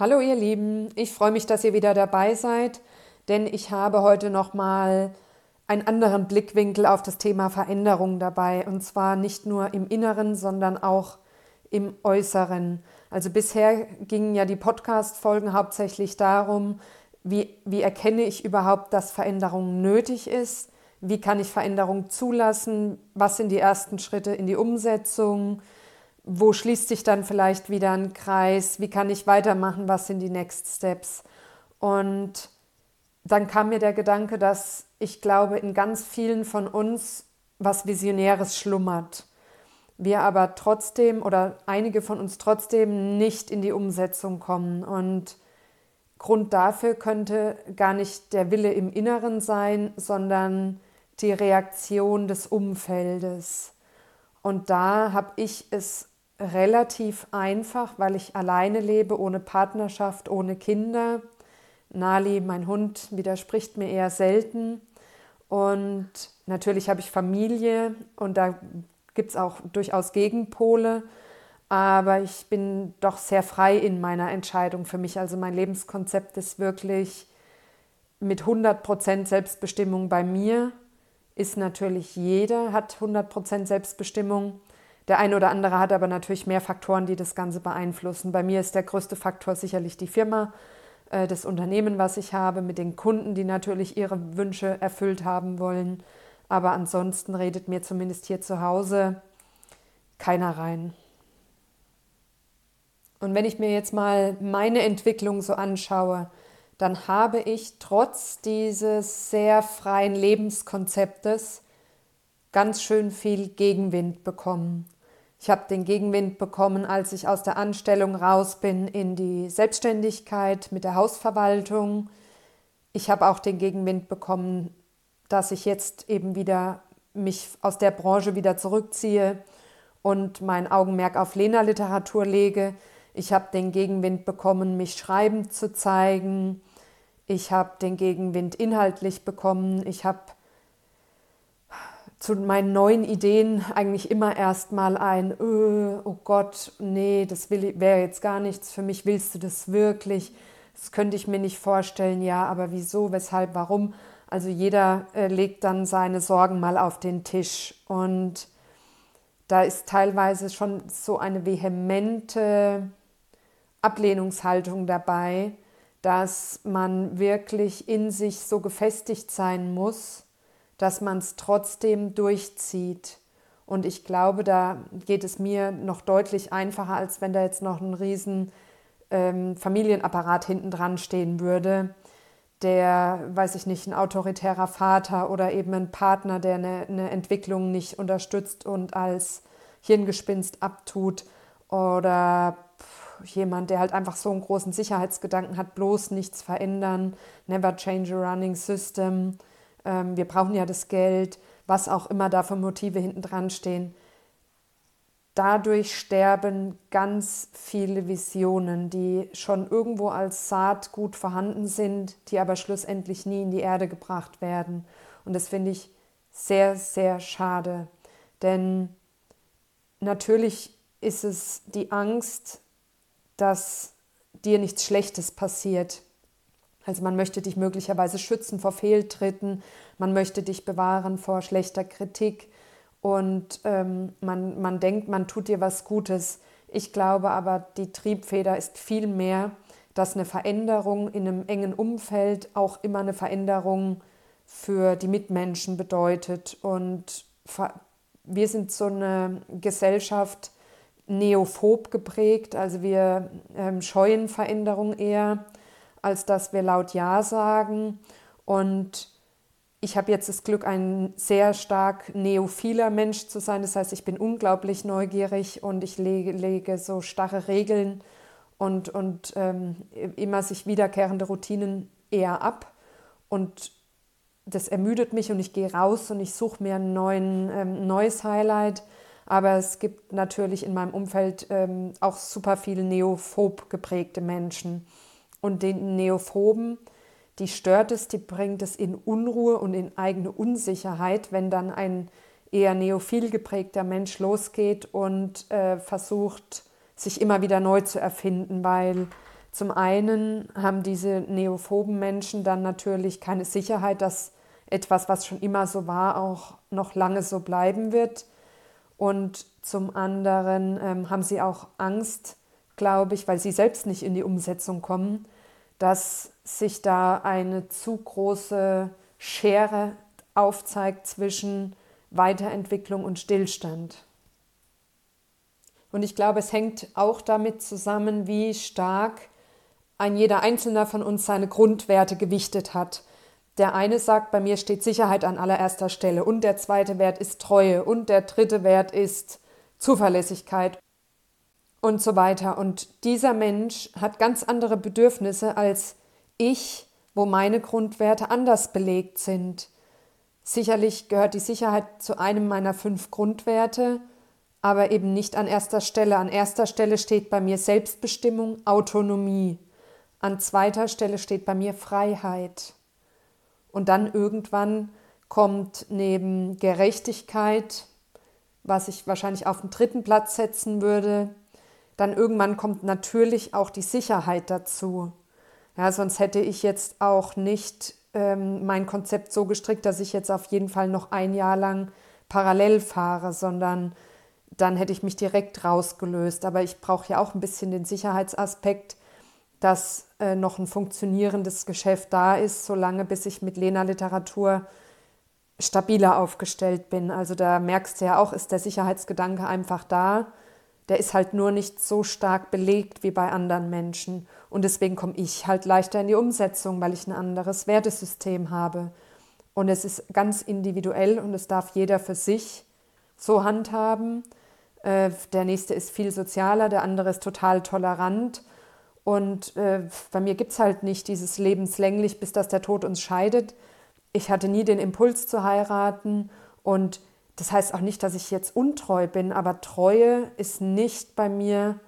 Hallo ihr Lieben, ich freue mich, dass ihr wieder dabei seid, denn ich habe heute noch mal einen anderen Blickwinkel auf das Thema Veränderung dabei und zwar nicht nur im Inneren, sondern auch im Äußeren. Also bisher gingen ja die Podcast Folgen hauptsächlich darum, wie, wie erkenne ich überhaupt, dass Veränderung nötig ist? Wie kann ich Veränderung zulassen? Was sind die ersten Schritte in die Umsetzung? Wo schließt sich dann vielleicht wieder ein Kreis, wie kann ich weitermachen, was sind die Next Steps. Und dann kam mir der Gedanke, dass ich glaube, in ganz vielen von uns was Visionäres schlummert. Wir aber trotzdem oder einige von uns trotzdem nicht in die Umsetzung kommen. Und Grund dafür könnte gar nicht der Wille im Inneren sein, sondern die Reaktion des Umfeldes. Und da habe ich es relativ einfach, weil ich alleine lebe, ohne Partnerschaft, ohne Kinder. Nali, mein Hund, widerspricht mir eher selten. Und natürlich habe ich Familie und da gibt es auch durchaus Gegenpole. Aber ich bin doch sehr frei in meiner Entscheidung für mich. Also mein Lebenskonzept ist wirklich mit 100% Selbstbestimmung bei mir. Ist natürlich jeder, hat 100% Selbstbestimmung. Der eine oder andere hat aber natürlich mehr Faktoren, die das Ganze beeinflussen. Bei mir ist der größte Faktor sicherlich die Firma, äh, das Unternehmen, was ich habe, mit den Kunden, die natürlich ihre Wünsche erfüllt haben wollen. Aber ansonsten redet mir zumindest hier zu Hause keiner rein. Und wenn ich mir jetzt mal meine Entwicklung so anschaue, dann habe ich trotz dieses sehr freien Lebenskonzeptes ganz schön viel Gegenwind bekommen. Ich habe den Gegenwind bekommen, als ich aus der Anstellung raus bin in die Selbstständigkeit mit der Hausverwaltung. Ich habe auch den Gegenwind bekommen, dass ich jetzt eben wieder mich aus der Branche wieder zurückziehe und mein Augenmerk auf Lena-Literatur lege. Ich habe den Gegenwind bekommen, mich schreiben zu zeigen. Ich habe den Gegenwind inhaltlich bekommen. Ich habe zu meinen neuen Ideen eigentlich immer erstmal ein, öh, oh Gott, nee, das wäre jetzt gar nichts für mich, willst du das wirklich? Das könnte ich mir nicht vorstellen, ja, aber wieso, weshalb, warum? Also jeder äh, legt dann seine Sorgen mal auf den Tisch und da ist teilweise schon so eine vehemente Ablehnungshaltung dabei, dass man wirklich in sich so gefestigt sein muss, dass man es trotzdem durchzieht. Und ich glaube, da geht es mir noch deutlich einfacher, als wenn da jetzt noch ein riesen ähm, Familienapparat hinten dran stehen würde, der, weiß ich nicht, ein autoritärer Vater oder eben ein Partner, der eine, eine Entwicklung nicht unterstützt und als Hirngespinst abtut oder jemand, der halt einfach so einen großen Sicherheitsgedanken hat, bloß nichts verändern, never change a running system ähm, wir brauchen ja das Geld, was auch immer da für Motive hinten dran stehen. Dadurch sterben ganz viele Visionen, die schon irgendwo als Saat gut vorhanden sind, die aber schlussendlich nie in die Erde gebracht werden. Und das finde ich sehr, sehr schade. Denn natürlich ist es die Angst, dass dir nichts Schlechtes passiert, also man möchte dich möglicherweise schützen vor Fehltritten, man möchte dich bewahren vor schlechter Kritik und ähm, man, man denkt, man tut dir was Gutes. Ich glaube aber, die Triebfeder ist viel mehr, dass eine Veränderung in einem engen Umfeld auch immer eine Veränderung für die Mitmenschen bedeutet. Und wir sind so eine Gesellschaft neophob geprägt, also wir ähm, scheuen Veränderung eher als dass wir laut Ja sagen. Und ich habe jetzt das Glück, ein sehr stark neophiler Mensch zu sein. Das heißt, ich bin unglaublich neugierig und ich lege, lege so starre Regeln und, und ähm, immer sich wiederkehrende Routinen eher ab. Und das ermüdet mich und ich gehe raus und ich suche mir ein ähm, neues Highlight. Aber es gibt natürlich in meinem Umfeld ähm, auch super viele neophob geprägte Menschen. Und den Neophoben, die stört es, die bringt es in Unruhe und in eigene Unsicherheit, wenn dann ein eher neophil geprägter Mensch losgeht und äh, versucht, sich immer wieder neu zu erfinden, weil Zum einen haben diese neophoben Menschen dann natürlich keine Sicherheit, dass etwas, was schon immer so war, auch noch lange so bleiben wird. Und zum anderen ähm, haben sie auch Angst, glaube ich, weil sie selbst nicht in die Umsetzung kommen, dass sich da eine zu große Schere aufzeigt zwischen Weiterentwicklung und Stillstand. Und ich glaube, es hängt auch damit zusammen, wie stark ein jeder Einzelne von uns seine Grundwerte gewichtet hat. Der eine sagt, bei mir steht Sicherheit an allererster Stelle und der zweite Wert ist Treue und der dritte Wert ist Zuverlässigkeit und so weiter. Und dieser Mensch hat ganz andere Bedürfnisse als ich, wo meine Grundwerte anders belegt sind. Sicherlich gehört die Sicherheit zu einem meiner fünf Grundwerte, aber eben nicht an erster Stelle. An erster Stelle steht bei mir Selbstbestimmung, Autonomie. An zweiter Stelle steht bei mir Freiheit. Und dann irgendwann kommt neben Gerechtigkeit, was ich wahrscheinlich auf den dritten Platz setzen würde, dann irgendwann kommt natürlich auch die Sicherheit dazu. Ja, sonst hätte ich jetzt auch nicht ähm, mein Konzept so gestrickt, dass ich jetzt auf jeden Fall noch ein Jahr lang parallel fahre, sondern dann hätte ich mich direkt rausgelöst. Aber ich brauche ja auch ein bisschen den Sicherheitsaspekt, dass äh, noch ein funktionierendes Geschäft da ist, solange bis ich mit Lena Literatur stabiler aufgestellt bin. Also da merkst du ja auch, ist der Sicherheitsgedanke einfach da. Der ist halt nur nicht so stark belegt wie bei anderen Menschen. Und deswegen komme ich halt leichter in die Umsetzung, weil ich ein anderes Wertesystem habe. Und es ist ganz individuell und es darf jeder für sich so handhaben. Äh, der nächste ist viel sozialer, der andere ist total tolerant. Und äh, bei mir gibt es halt nicht dieses lebenslänglich, bis dass der Tod uns scheidet. Ich hatte nie den Impuls zu heiraten und das heißt auch nicht, dass ich jetzt untreu bin, aber Treue ist nicht bei mir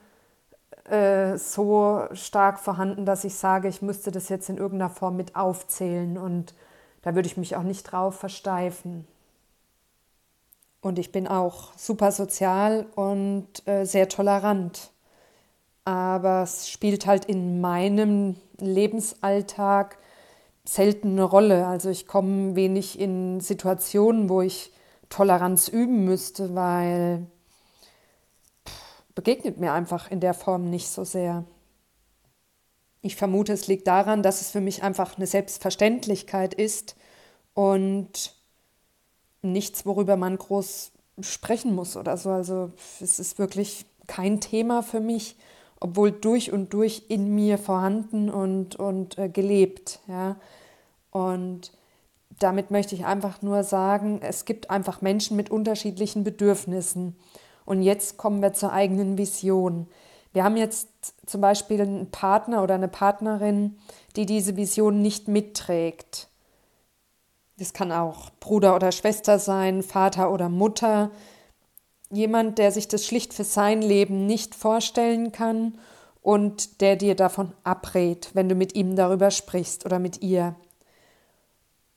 äh, so stark vorhanden, dass ich sage, ich müsste das jetzt in irgendeiner Form mit aufzählen und da würde ich mich auch nicht drauf versteifen. Und ich bin auch super sozial und äh, sehr tolerant. Aber es spielt halt in meinem Lebensalltag selten eine Rolle. Also ich komme wenig in Situationen, wo ich Toleranz üben müsste, weil begegnet mir einfach in der Form nicht so sehr. Ich vermute, es liegt daran, dass es für mich einfach eine Selbstverständlichkeit ist und nichts, worüber man groß sprechen muss oder so. Also es ist wirklich kein Thema für mich, obwohl durch und durch in mir vorhanden und, und äh, gelebt. Ja? Und damit möchte ich einfach nur sagen, es gibt einfach Menschen mit unterschiedlichen Bedürfnissen. Und jetzt kommen wir zur eigenen Vision. Wir haben jetzt zum Beispiel einen Partner oder eine Partnerin, die diese Vision nicht mitträgt. Das kann auch Bruder oder Schwester sein, Vater oder Mutter. Jemand, der sich das schlicht für sein Leben nicht vorstellen kann und der dir davon abrät, wenn du mit ihm darüber sprichst oder mit ihr.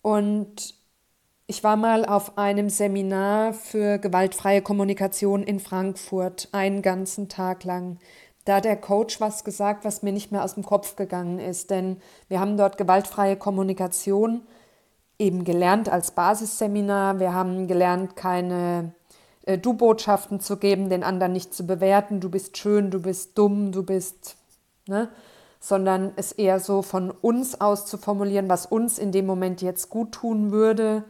Und ich war mal auf einem Seminar für gewaltfreie Kommunikation in Frankfurt, einen ganzen Tag lang. Da hat der Coach was gesagt, was mir nicht mehr aus dem Kopf gegangen ist, denn wir haben dort gewaltfreie Kommunikation eben gelernt als Basisseminar. Wir haben gelernt, keine äh, Du-Botschaften zu geben, den anderen nicht zu bewerten, du bist schön, du bist dumm, du bist, ne? Sondern es eher so von uns aus zu formulieren, was uns in dem Moment jetzt gut tun würde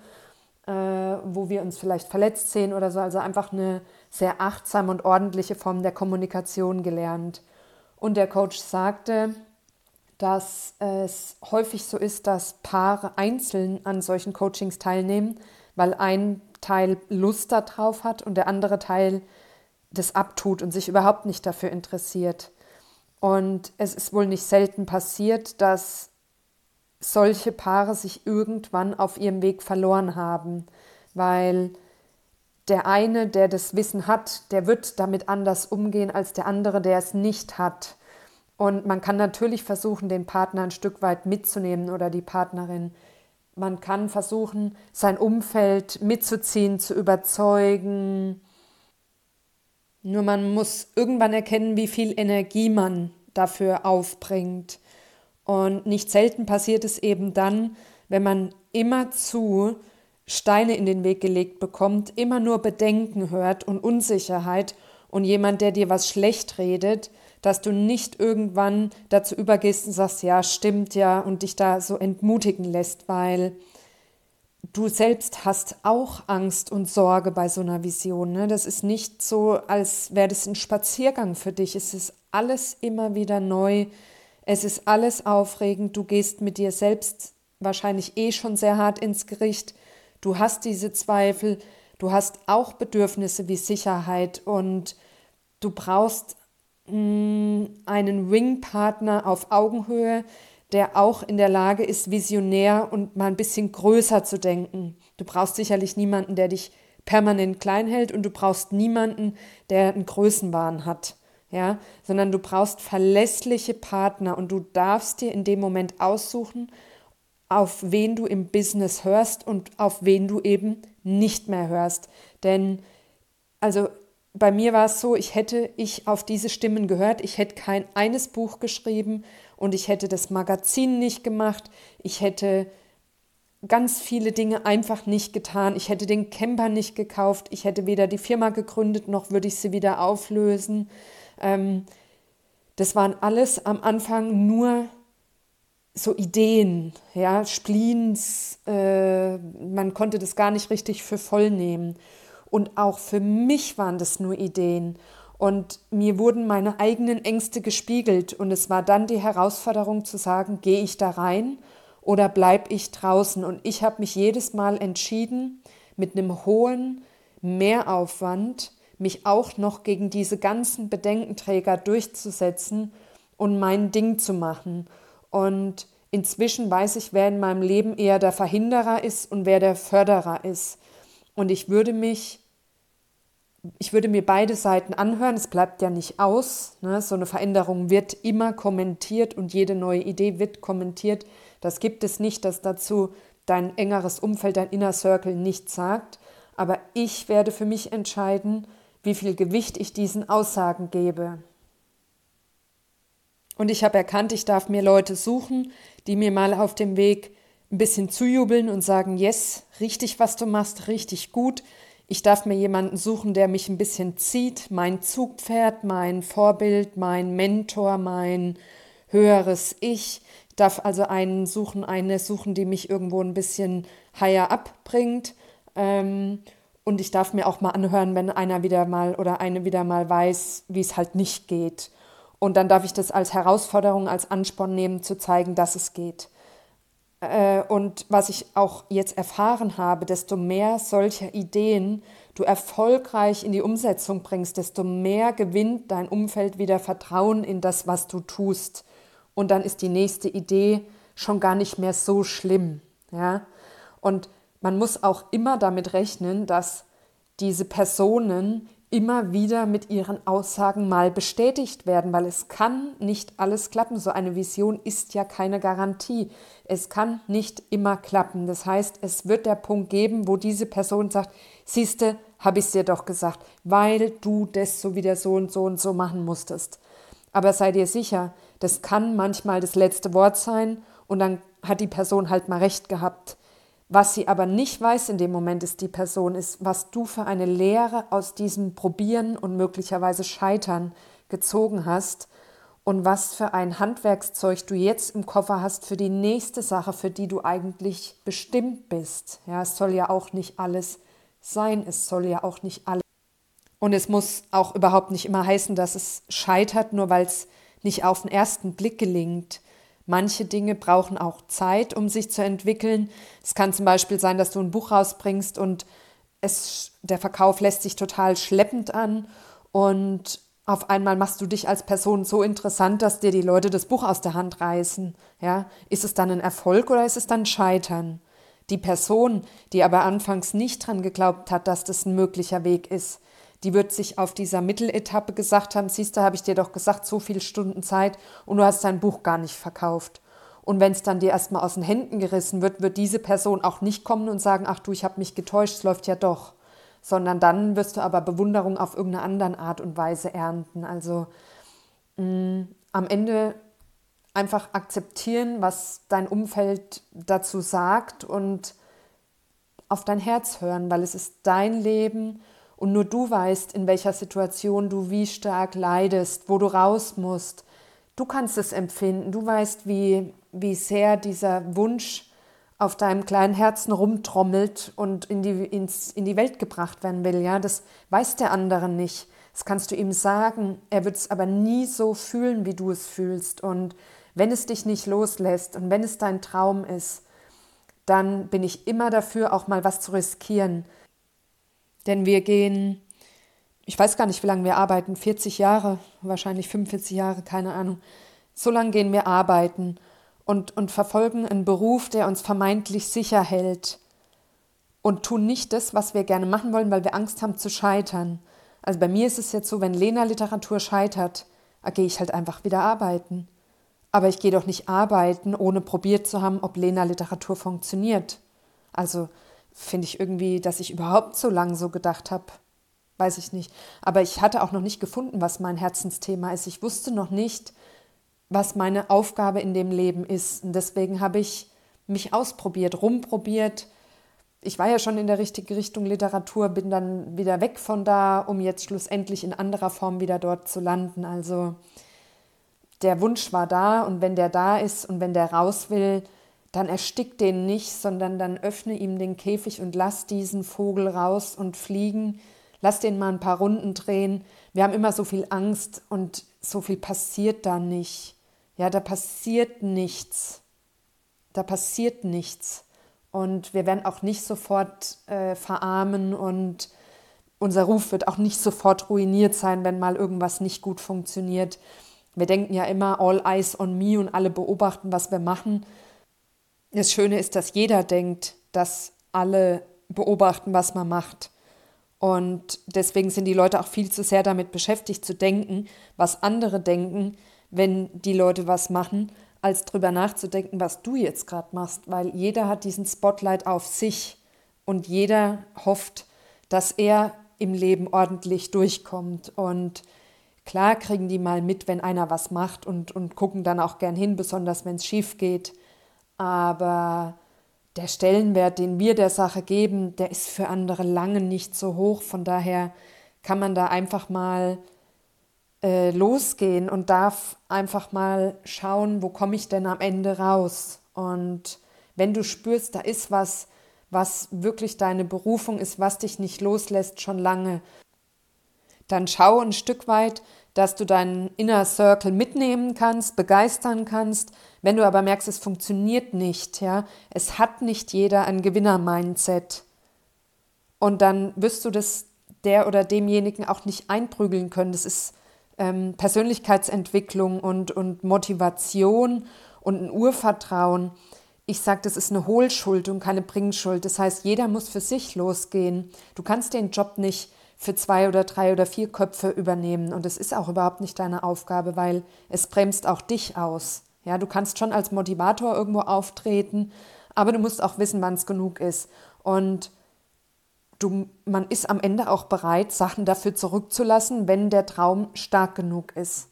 äh, wo wir uns vielleicht verletzt sehen oder so. Also einfach eine sehr achtsame und ordentliche Form der Kommunikation gelernt. Und der Coach sagte, dass es häufig so ist, dass Paare einzeln an solchen Coachings teilnehmen, weil ein Teil Lust darauf hat und der andere Teil das abtut und sich überhaupt nicht dafür interessiert. Und es ist wohl nicht selten passiert, dass solche Paare sich irgendwann auf ihrem Weg verloren haben, weil der eine, der das Wissen hat, der wird damit anders umgehen als der andere, der es nicht hat. Und man kann natürlich versuchen, den Partner ein Stück weit mitzunehmen oder die Partnerin. Man kann versuchen, sein Umfeld mitzuziehen, zu überzeugen. Nur man muss irgendwann erkennen, wie viel Energie man dafür aufbringt. Und nicht selten passiert es eben dann, wenn man immerzu Steine in den Weg gelegt bekommt, immer nur Bedenken hört und Unsicherheit und jemand, der dir was schlecht redet, dass du nicht irgendwann dazu übergehst und sagst, ja, stimmt ja, und dich da so entmutigen lässt, weil du selbst hast auch Angst und Sorge bei so einer Vision. Ne? Das ist nicht so, als wäre das ein Spaziergang für dich. Es ist alles immer wieder neu. Es ist alles aufregend. Du gehst mit dir selbst wahrscheinlich eh schon sehr hart ins Gericht. Du hast diese Zweifel. Du hast auch Bedürfnisse wie Sicherheit und du brauchst Mm, einen Wing-Partner auf Augenhöhe, der auch in der Lage ist, visionär und mal ein bisschen größer zu denken. Du brauchst sicherlich niemanden, der dich permanent klein hält und du brauchst niemanden, der einen Größenwahn hat. Ja, sondern du brauchst verlässliche Partner und du darfst dir in dem Moment aussuchen, auf wen du im Business hörst und auf wen du eben nicht mehr hörst. Denn also bei mir war es so, ich hätte ich auf diese Stimmen gehört, ich hätte kein eines Buch geschrieben und ich hätte das Magazin nicht gemacht, ich hätte ganz viele Dinge einfach nicht getan, ich hätte den Camper nicht gekauft, ich hätte weder die Firma gegründet, noch würde ich sie wieder auflösen. Ähm, das waren alles am Anfang nur so Ideen, ja, Spleens, äh, man konnte das gar nicht richtig für voll nehmen. Und auch für mich waren das nur Ideen. Und mir wurden meine eigenen Ängste gespiegelt. Und es war dann die Herausforderung zu sagen, gehe ich da rein oder bleibe ich draußen? Und ich habe mich jedes Mal entschieden, mit einem hohen Mehraufwand mich auch noch gegen diese ganzen Bedenkenträger durchzusetzen und mein Ding zu machen. Und inzwischen weiß ich, wer in meinem Leben eher der Verhinderer ist und wer der Förderer ist. Und ich würde mich ich würde mir beide Seiten anhören, es bleibt ja nicht aus. Ne? So eine Veränderung wird immer kommentiert und jede neue Idee wird kommentiert. Das gibt es nicht, dass dazu dein engeres Umfeld, dein Inner Circle nichts sagt. Aber ich werde für mich entscheiden, wie viel Gewicht ich diesen Aussagen gebe. Und ich habe erkannt, ich darf mir Leute suchen, die mir mal auf dem Weg ein bisschen zujubeln und sagen, yes, richtig, was du machst, richtig gut ich darf mir jemanden suchen, der mich ein bisschen zieht, mein Zugpferd, mein Vorbild, mein Mentor, mein höheres Ich. Ich darf also einen suchen, eine suchen, die mich irgendwo ein bisschen higher abbringt. Ähm, und ich darf mir auch mal anhören, wenn einer wieder mal oder eine wieder mal weiß, wie es halt nicht geht. Und dann darf ich das als Herausforderung, als Ansporn nehmen, zu zeigen, dass es geht. Äh, und was ich auch jetzt erfahren habe, desto mehr solcher Ideen du erfolgreich in die Umsetzung bringst, desto mehr gewinnt dein Umfeld wieder Vertrauen in das, was du tust. Und dann ist die nächste Idee schon gar nicht mehr so schlimm. Ja? Und man muss auch immer damit rechnen, dass diese Personen immer wieder mit ihren Aussagen mal bestätigt werden, weil es kann nicht alles klappen. So eine Vision ist ja keine Garantie. Es kann nicht immer klappen. Das heißt, es wird der Punkt geben, wo diese Person sagt, siehste, habe ich es dir doch gesagt, weil du das so wieder so und so und so machen musstest. Aber sei dir sicher, das kann manchmal das letzte Wort sein und dann hat die Person halt mal recht gehabt. Was sie aber nicht weiß in dem Moment ist die Person, ist, was du für eine Lehre aus diesem Probieren und möglicherweise Scheitern gezogen hast und was für ein Handwerkszeug du jetzt im Koffer hast für die nächste Sache, für die du eigentlich bestimmt bist. Ja, es soll ja auch nicht alles sein, es soll ja auch nicht alles. Und es muss auch überhaupt nicht immer heißen, dass es scheitert, nur weil es nicht auf den ersten Blick gelingt. Manche Dinge brauchen auch Zeit, um sich zu entwickeln. Es kann zum Beispiel sein, dass du ein Buch rausbringst und es, der Verkauf lässt sich total schleppend an und auf einmal machst du dich als Person so interessant, dass dir die Leute das Buch aus der Hand reißen. Ja? Ist es dann ein Erfolg oder ist es dann Scheitern? Die Person, die aber anfangs nicht dran geglaubt hat, dass das ein möglicher Weg ist, die wird sich auf dieser Mitteletappe gesagt haben, siehst du, habe ich dir doch gesagt, so viele Stunden Zeit und du hast dein Buch gar nicht verkauft. Und wenn es dann dir erstmal aus den Händen gerissen wird, wird diese Person auch nicht kommen und sagen, ach du, ich habe mich getäuscht, es läuft ja doch. Sondern dann wirst du aber Bewunderung auf irgendeine andere Art und Weise ernten. Also mh, mm, am Ende einfach akzeptieren, was dein Umfeld dazu sagt und auf dein Herz hören, weil es ist dein Leben und nur du weißt, in welcher Situation du wie stark leidest, wo du raus musst. Du kannst es empfinden, du weißt, wie, wie sehr dieser Wunsch auf deinem kleinen Herzen rumtrommelt und in die, ins, in die Welt gebracht werden will. Ja, das weiß der andere nicht. Das kannst du ihm sagen. Er wird es aber nie so fühlen, wie du es fühlst. Und wenn es dich nicht loslässt und wenn es dein Traum ist, dann bin ich immer dafür, auch mal was zu riskieren. Denn wir gehen, ich weiß gar nicht, wie lange wir arbeiten, 40 Jahre, wahrscheinlich 45 Jahre, keine Ahnung. So lange gehen wir arbeiten und, und verfolgen einen Beruf, der uns vermeintlich sicher hält und tun nicht das, was wir gerne machen wollen, weil wir Angst haben zu scheitern. Also bei mir ist es jetzt so, wenn Lena Literatur scheitert, gehe ich halt einfach wieder arbeiten. Aber ich gehe doch nicht arbeiten, ohne probiert zu haben, ob Lena Literatur funktioniert. Also finde ich irgendwie, dass ich überhaupt so lange so gedacht habe, weiß ich nicht. Aber ich hatte auch noch nicht gefunden, was mein Herzensthema ist. Ich wusste noch nicht, was meine Aufgabe in dem Leben ist. Und deswegen habe ich mich ausprobiert, rumprobiert. Ich war ja schon in der richtigen Richtung Literatur, bin dann wieder weg von da, um jetzt schlussendlich in anderer Form wieder dort zu landen. Also der Wunsch war da und wenn der da ist und wenn der raus will, dann erstick den nicht, sondern dann öffne ihm den Käfig und lass diesen Vogel raus und fliegen. Lass den mal ein paar Runden drehen. Wir haben immer so viel Angst und so viel passiert da nicht. Ja, da passiert nichts. Da passiert nichts. Und wir werden auch nicht sofort äh, verarmen und unser Ruf wird auch nicht sofort ruiniert sein, wenn mal irgendwas nicht gut funktioniert. Wir denken ja immer, all eyes on me und alle beobachten, was wir machen. Das Schöne ist, dass jeder denkt, dass alle beobachten, was man macht. Und deswegen sind die Leute auch viel zu sehr damit beschäftigt zu denken, was andere denken, wenn die Leute was machen, als drüber nachzudenken, was du jetzt gerade machst, weil jeder hat diesen Spotlight auf sich und jeder hofft, dass er im Leben ordentlich durchkommt und Klar kriegen die mal mit, wenn einer was macht und, und gucken dann auch gern hin, besonders wenn es schief geht. Aber der Stellenwert, den wir der Sache geben, der ist für andere lange nicht so hoch. Von daher kann man da einfach mal äh, losgehen und darf einfach mal schauen, wo komme ich denn am Ende raus. Und wenn du spürst, da ist was, was wirklich deine Berufung ist, was dich nicht loslässt schon lange, dann schau ein Stück weit, dass du deinen Inner Circle mitnehmen kannst, begeistern kannst. Wenn du aber merkst, es funktioniert nicht, ja, es hat nicht jeder ein Gewinner-Mindset. Und dann wirst du das der oder demjenigen auch nicht einprügeln können. Das ist ähm, Persönlichkeitsentwicklung und, und Motivation und ein Urvertrauen. Ich sage, das ist eine Hohlschuld und keine Bringschuld. Das heißt, jeder muss für sich losgehen. Du kannst den Job nicht für zwei oder drei oder vier Köpfe übernehmen. Und es ist auch überhaupt nicht deine Aufgabe, weil es bremst auch dich aus. Ja, du kannst schon als Motivator irgendwo auftreten, aber du musst auch wissen, wann es genug ist. Und du, man ist am Ende auch bereit, Sachen dafür zurückzulassen, wenn der Traum stark genug ist.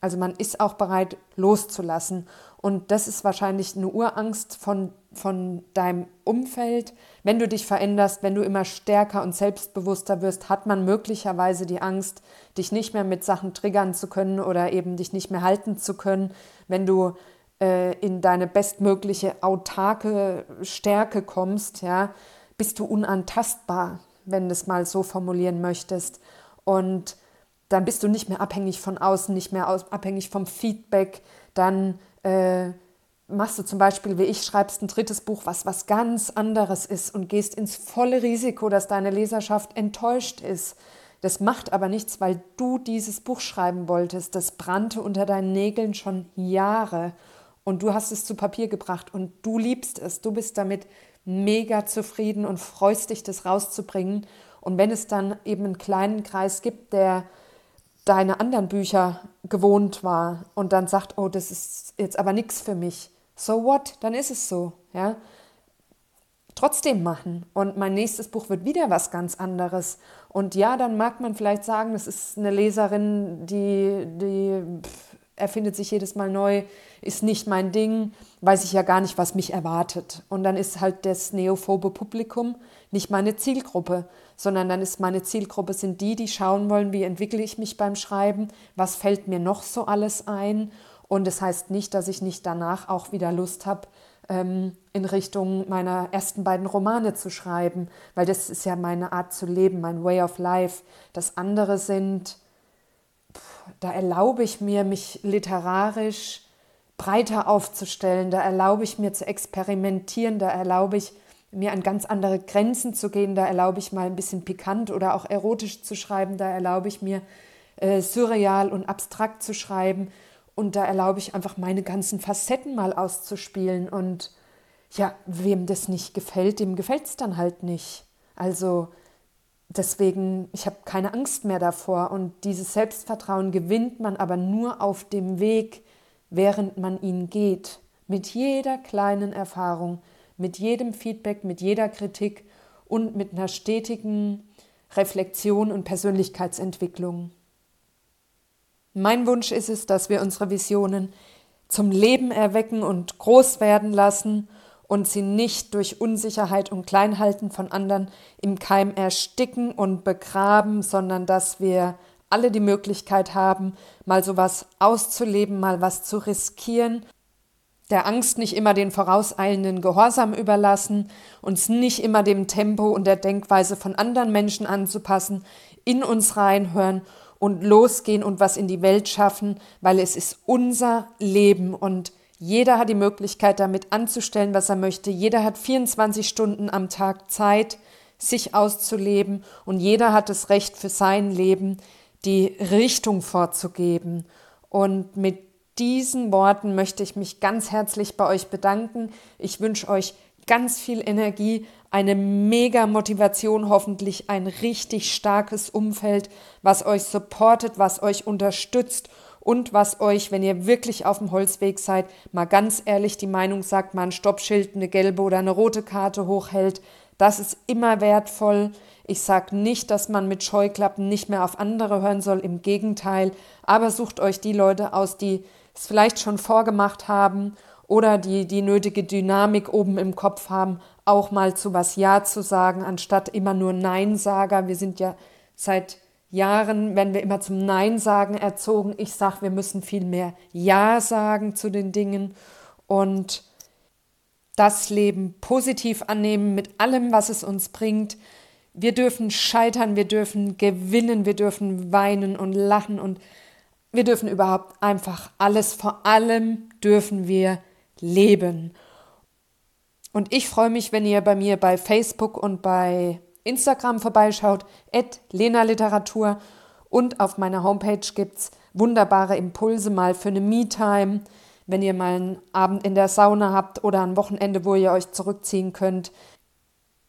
Also man ist auch bereit, loszulassen. Und das ist wahrscheinlich eine Urangst von, von deinem Umfeld. Wenn du dich veränderst, wenn du immer stärker und selbstbewusster wirst, hat man möglicherweise die Angst, dich nicht mehr mit Sachen triggern zu können oder eben dich nicht mehr halten zu können. Wenn du äh, in deine bestmögliche autarke Stärke kommst, ja, bist du unantastbar, wenn du es mal so formulieren möchtest. Und dann bist du nicht mehr abhängig von außen, nicht mehr aus, abhängig vom Feedback. Dann äh, machst du zum Beispiel, wie ich, schreibst ein drittes Buch, was was ganz anderes ist und gehst ins volle Risiko, dass deine Leserschaft enttäuscht ist. Das macht aber nichts, weil du dieses Buch schreiben wolltest. Das brannte unter deinen Nägeln schon Jahre und du hast es zu Papier gebracht und du liebst es. Du bist damit mega zufrieden und freust dich, das rauszubringen. Und wenn es dann eben einen kleinen Kreis gibt, der deine anderen Bücher gewohnt war und dann sagt, oh, das ist jetzt aber nichts für mich. So what? Dann ist es so, ja. Trotzdem machen. Und mein nächstes Buch wird wieder was ganz anderes. Und ja, dann mag man vielleicht sagen, das ist eine Leserin, die, die erfindet sich jedes Mal neu, ist nicht mein Ding, weiß ich ja gar nicht, was mich erwartet. Und dann ist halt das neophobe Publikum nicht meine Zielgruppe, sondern dann ist meine Zielgruppe sind die, die schauen wollen, wie entwickle ich mich beim Schreiben, was fällt mir noch so alles ein. Und das heißt nicht, dass ich nicht danach auch wieder Lust habe, ähm, in Richtung meiner ersten beiden Romane zu schreiben, weil das ist ja meine Art zu leben, mein Way of Life. Das andere sind, da erlaube ich mir, mich literarisch breiter aufzustellen, da erlaube ich mir zu experimentieren, da erlaube ich mir an ganz andere Grenzen zu gehen, da erlaube ich mal ein bisschen pikant oder auch erotisch zu schreiben, da erlaube ich mir äh, surreal und abstrakt zu schreiben und da erlaube ich einfach meine ganzen Facetten mal auszuspielen und ja, wem das nicht gefällt, dem gefällt es dann halt nicht. Also deswegen, ich habe keine Angst mehr davor und dieses Selbstvertrauen gewinnt man aber nur auf dem Weg, während man ihn geht, mit jeder kleinen Erfahrung, mit jedem Feedback, mit jeder Kritik und mit einer stetigen Reflexion und Persönlichkeitsentwicklung. Mein Wunsch ist es, dass wir unsere Visionen zum Leben erwecken und groß werden lassen und sie nicht durch Unsicherheit und Kleinhalten von anderen im Keim ersticken und begraben, sondern dass wir alle die Möglichkeit haben, mal sowas auszuleben, mal was zu riskieren, der Angst nicht immer den vorauseilenden Gehorsam überlassen, uns nicht immer dem Tempo und der Denkweise von anderen Menschen anzupassen, in uns reinhören und losgehen und was in die Welt schaffen, weil es ist unser Leben und jeder hat die Möglichkeit, damit anzustellen, was er möchte. Jeder hat 24 Stunden am Tag Zeit, sich auszuleben und jeder hat das Recht für sein Leben, die Richtung vorzugeben. Und mit diesen Worten möchte ich mich ganz herzlich bei euch bedanken. Ich wünsche euch ganz viel Energie, eine mega Motivation, hoffentlich ein richtig starkes Umfeld, was euch supportet, was euch unterstützt und was euch, wenn ihr wirklich auf dem Holzweg seid, mal ganz ehrlich die Meinung sagt, mal ein Stoppschild, eine gelbe oder eine rote Karte hochhält. Das ist immer wertvoll. Ich sage nicht, dass man mit Scheuklappen nicht mehr auf andere hören soll, im Gegenteil. Aber sucht euch die Leute aus, die es vielleicht schon vorgemacht haben oder die die nötige Dynamik oben im Kopf haben, auch mal zu was Ja zu sagen, anstatt immer nur Nein-Sager. Wir sind ja seit Jahren, wenn wir immer zum Nein sagen erzogen. Ich sage, wir müssen viel mehr Ja sagen zu den Dingen und das Leben positiv annehmen mit allem, was es uns bringt. Wir dürfen scheitern, wir dürfen gewinnen, wir dürfen weinen und lachen und wir dürfen überhaupt einfach alles, vor allem dürfen wir leben. Und ich freue mich, wenn ihr bei mir bei Facebook und bei Instagram vorbeischaut, Lena Literatur. Und auf meiner Homepage gibt es wunderbare Impulse mal für eine Me-Time, wenn ihr mal einen Abend in der Sauna habt oder ein Wochenende, wo ihr euch zurückziehen könnt.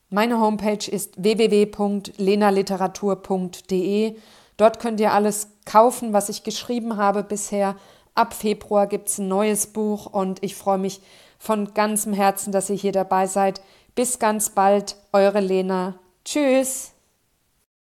Meine Homepage ist www.lenaliteratur.de. Dort könnt ihr alles kaufen, was ich geschrieben habe bisher. Ab Februar gibt es ein neues Buch und ich freue mich von ganzem Herzen, dass ihr hier dabei seid. Bis ganz bald, eure Lena. Tschüss.